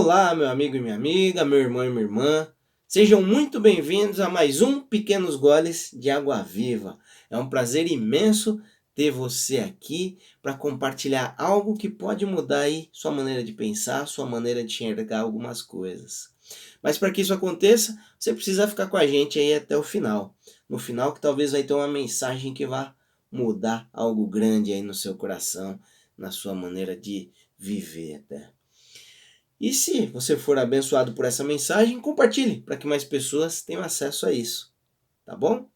Olá, meu amigo e minha amiga, meu irmão e minha irmã. Sejam muito bem-vindos a mais um Pequenos Goles de Água Viva. É um prazer imenso ter você aqui para compartilhar algo que pode mudar aí sua maneira de pensar, sua maneira de enxergar algumas coisas. Mas para que isso aconteça, você precisa ficar com a gente aí até o final. No final que talvez vai ter uma mensagem que vá mudar algo grande aí no seu coração, na sua maneira de viver até. E se você for abençoado por essa mensagem, compartilhe para que mais pessoas tenham acesso a isso. Tá bom?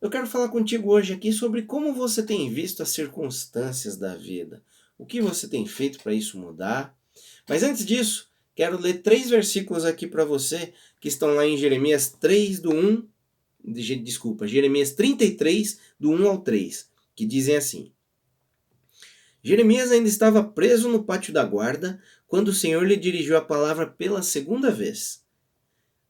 Eu quero falar contigo hoje aqui sobre como você tem visto as circunstâncias da vida. O que você tem feito para isso mudar. Mas antes disso, quero ler três versículos aqui para você que estão lá em Jeremias 3, do 1. Desculpa, Jeremias 33, do 1 ao 3, que dizem assim: Jeremias ainda estava preso no pátio da guarda quando o Senhor lhe dirigiu a palavra pela segunda vez.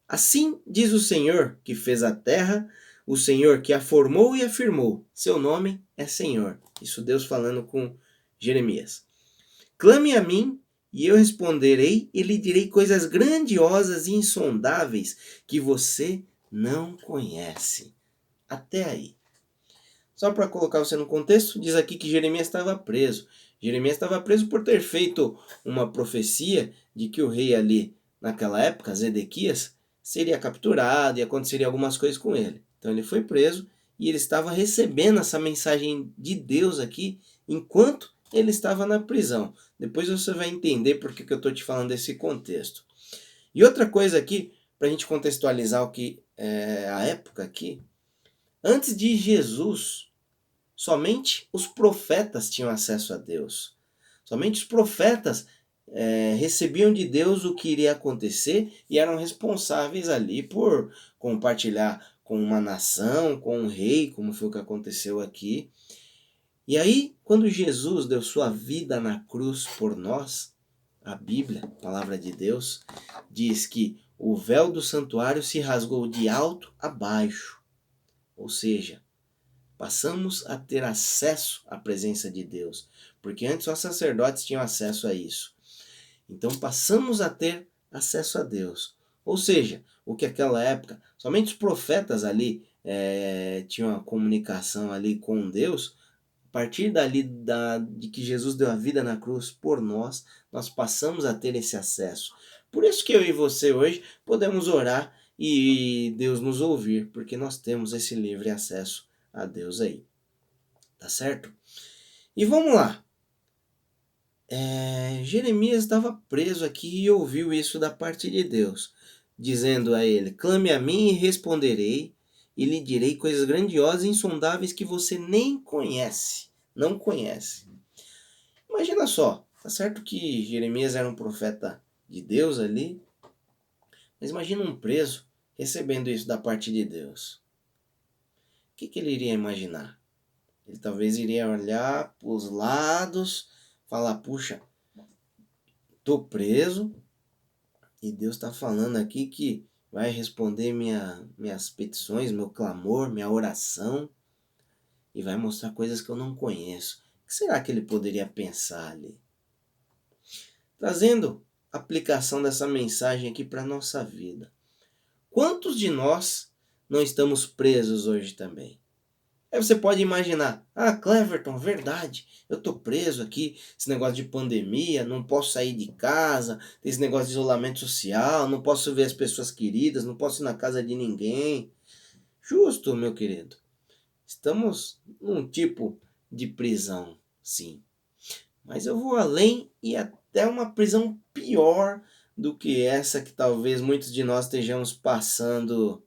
Assim diz o Senhor que fez a terra, o Senhor que a formou e afirmou: Seu nome é Senhor. Isso Deus falando com Jeremias. Clame a mim e eu responderei e lhe direi coisas grandiosas e insondáveis que você não conhece. Até aí. Só para colocar você no contexto, diz aqui que Jeremias estava preso. Jeremias estava preso por ter feito uma profecia de que o rei ali, naquela época, Zedequias, seria capturado e aconteceria algumas coisas com ele. Então ele foi preso e ele estava recebendo essa mensagem de Deus aqui enquanto ele estava na prisão. Depois você vai entender por que, que eu estou te falando desse contexto. E outra coisa aqui, para a gente contextualizar o que é a época aqui, antes de Jesus, somente os profetas tinham acesso a Deus. Somente os profetas é, recebiam de Deus o que iria acontecer e eram responsáveis ali por compartilhar com uma nação, com um rei, como foi o que aconteceu aqui. E aí, quando Jesus deu sua vida na cruz por nós, a Bíblia, a palavra de Deus, diz que o véu do santuário se rasgou de alto a baixo. Ou seja, passamos a ter acesso à presença de Deus, porque antes só sacerdotes tinham acesso a isso. Então passamos a ter acesso a Deus. Ou seja, o que aquela época somente os profetas ali é, tinham a comunicação ali com Deus, a partir dali da, de que Jesus deu a vida na cruz por nós, nós passamos a ter esse acesso. Por isso que eu e você hoje podemos orar e Deus nos ouvir, porque nós temos esse livre acesso a Deus aí. Tá certo? E vamos lá. É, Jeremias estava preso aqui e ouviu isso da parte de Deus dizendo a ele: Clame a mim e responderei, e lhe direi coisas grandiosas e insondáveis que você nem conhece, não conhece. Imagina só, tá certo que Jeremias era um profeta de Deus ali, mas imagina um preso recebendo isso da parte de Deus. O que, que ele iria imaginar? Ele talvez iria olhar para os lados, falar: puxa, tô preso, e Deus está falando aqui que vai responder minha, minhas petições, meu clamor, minha oração. E vai mostrar coisas que eu não conheço. O que será que ele poderia pensar ali? Trazendo aplicação dessa mensagem aqui para a nossa vida. Quantos de nós não estamos presos hoje também? Aí você pode imaginar, ah, Cleverton, verdade, eu tô preso aqui, esse negócio de pandemia, não posso sair de casa, tem esse negócio de isolamento social, não posso ver as pessoas queridas, não posso ir na casa de ninguém. Justo, meu querido. Estamos num tipo de prisão, sim. Mas eu vou além e até uma prisão pior do que essa que talvez muitos de nós estejamos passando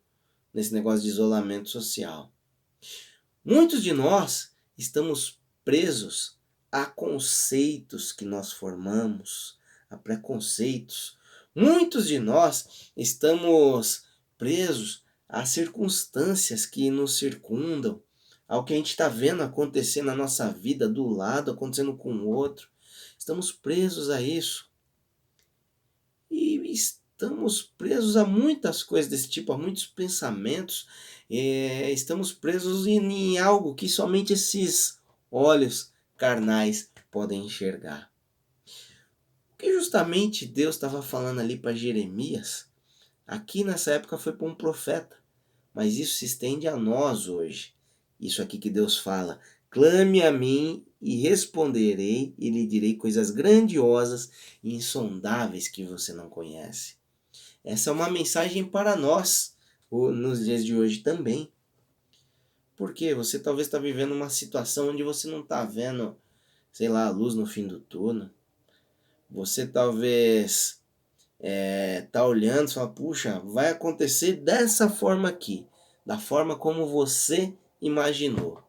nesse negócio de isolamento social. Muitos de nós estamos presos a conceitos que nós formamos, a preconceitos. Muitos de nós estamos presos a circunstâncias que nos circundam, ao que a gente está vendo acontecer na nossa vida, do lado, acontecendo com o outro. Estamos presos a isso. E estamos presos a muitas coisas desse tipo, a muitos pensamentos é, estamos presos em, em algo que somente esses olhos carnais podem enxergar. Porque justamente Deus estava falando ali para Jeremias, aqui nessa época foi para um profeta, mas isso se estende a nós hoje. Isso aqui que Deus fala: clame a mim e responderei e lhe direi coisas grandiosas e insondáveis que você não conhece. Essa é uma mensagem para nós nos dias de hoje também. Porque você talvez está vivendo uma situação onde você não está vendo, sei lá, a luz no fim do túnel. Você talvez é, tá olhando e fala, puxa, vai acontecer dessa forma aqui, da forma como você imaginou.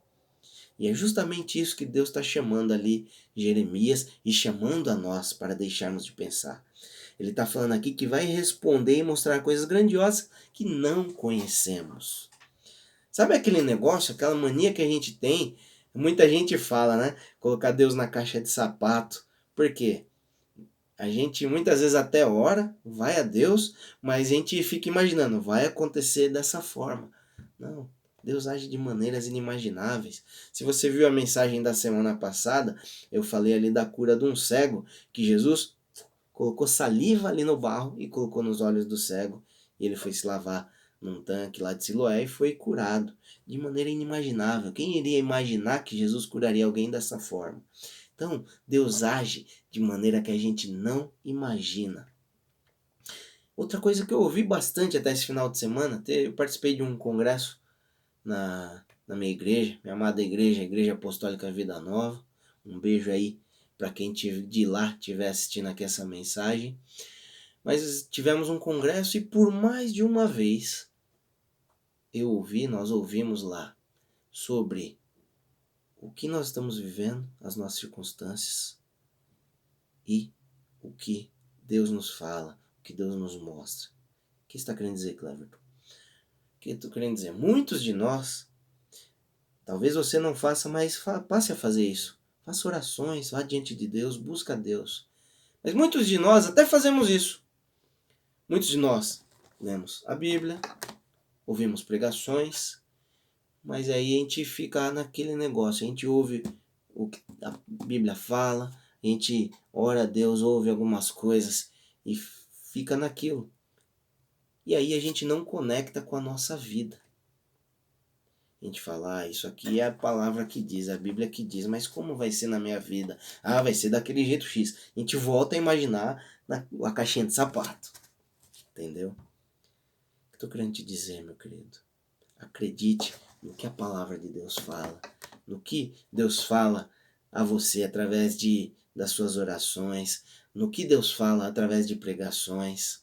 E é justamente isso que Deus está chamando ali Jeremias e chamando a nós para deixarmos de pensar. Ele está falando aqui que vai responder e mostrar coisas grandiosas que não conhecemos. Sabe aquele negócio, aquela mania que a gente tem? Muita gente fala, né? Colocar Deus na caixa de sapato. Por quê? A gente muitas vezes até ora, vai a Deus, mas a gente fica imaginando, vai acontecer dessa forma. Não, Deus age de maneiras inimagináveis. Se você viu a mensagem da semana passada, eu falei ali da cura de um cego, que Jesus colocou saliva ali no barro e colocou nos olhos do cego. E ele foi se lavar num tanque lá de Siloé e foi curado de maneira inimaginável. Quem iria imaginar que Jesus curaria alguém dessa forma? Então, Deus age de maneira que a gente não imagina. Outra coisa que eu ouvi bastante até esse final de semana, eu participei de um congresso na, na minha igreja, minha amada igreja, a Igreja Apostólica Vida Nova. Um beijo aí para quem de lá estiver assistindo aqui essa mensagem. Mas tivemos um congresso e por mais de uma vez eu ouvi, nós ouvimos lá sobre o que nós estamos vivendo, as nossas circunstâncias e o que Deus nos fala, o que Deus nos mostra. O que está querendo dizer, Cleverton? O que estou querendo dizer? Muitos de nós, talvez você não faça, mas passe a fazer isso. Faça orações, vá diante de Deus, busca Deus. Mas muitos de nós até fazemos isso. Muitos de nós lemos a Bíblia, ouvimos pregações, mas aí a gente fica naquele negócio, a gente ouve o que a Bíblia fala, a gente ora a Deus, ouve algumas coisas e fica naquilo. E aí a gente não conecta com a nossa vida a gente fala, ah, isso aqui é a palavra que diz, a Bíblia que diz, mas como vai ser na minha vida? Ah, vai ser daquele jeito X. A gente volta a imaginar na, a caixinha de sapato. Entendeu? O que estou querendo te dizer, meu querido? Acredite no que a palavra de Deus fala, no que Deus fala a você através de das suas orações, no que Deus fala através de pregações.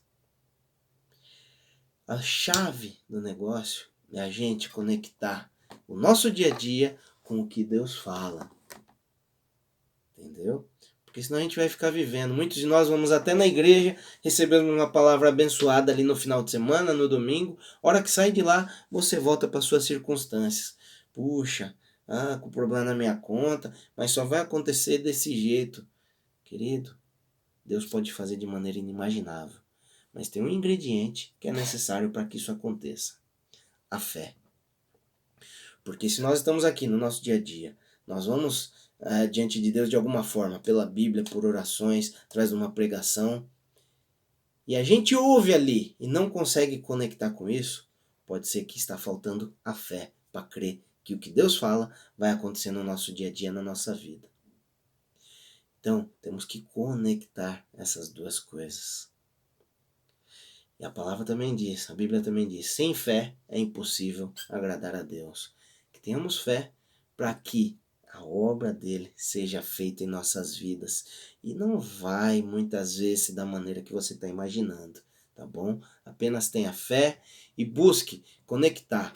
A chave do negócio é a gente conectar o nosso dia a dia com o que Deus fala. Entendeu? Porque senão a gente vai ficar vivendo. Muitos de nós vamos até na igreja, recebendo uma palavra abençoada ali no final de semana, no domingo. Hora que sai de lá, você volta para suas circunstâncias. Puxa, ah, com problema na minha conta, mas só vai acontecer desse jeito. Querido, Deus pode fazer de maneira inimaginável. Mas tem um ingrediente que é necessário para que isso aconteça a fé. Porque se nós estamos aqui no nosso dia a dia, nós vamos uh, diante de Deus de alguma forma, pela Bíblia, por orações, através de uma pregação, e a gente ouve ali e não consegue conectar com isso, pode ser que está faltando a fé para crer que o que Deus fala vai acontecer no nosso dia a dia, na nossa vida. Então, temos que conectar essas duas coisas. E a palavra também diz, a Bíblia também diz: sem fé é impossível agradar a Deus. Que tenhamos fé para que a obra dele seja feita em nossas vidas. E não vai muitas vezes da maneira que você está imaginando, tá bom? Apenas tenha fé e busque conectar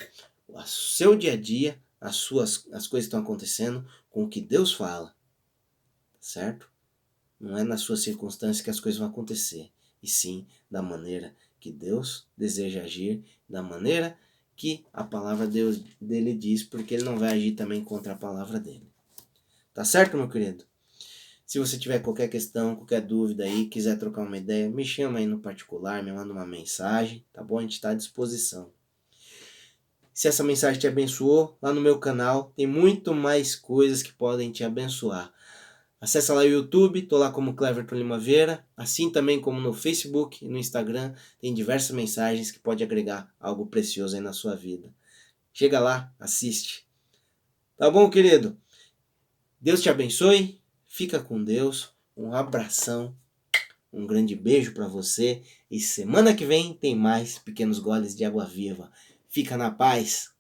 o seu dia a dia, as suas as coisas que estão acontecendo com o que Deus fala, certo? Não é nas suas circunstâncias que as coisas vão acontecer, e sim da maneira que Deus deseja agir da maneira que a palavra Deus, dele diz, porque ele não vai agir também contra a palavra dele. Tá certo, meu querido? Se você tiver qualquer questão, qualquer dúvida aí, quiser trocar uma ideia, me chama aí no particular, me manda uma mensagem, tá bom? A gente está à disposição. Se essa mensagem te abençoou, lá no meu canal tem muito mais coisas que podem te abençoar. Acesse lá o YouTube, tô lá como Cleverton Limaveira, assim também como no Facebook e no Instagram, tem diversas mensagens que pode agregar algo precioso aí na sua vida. Chega lá, assiste. Tá bom, querido? Deus te abençoe, fica com Deus, um abração, um grande beijo para você e semana que vem tem mais pequenos goles de água viva. Fica na paz.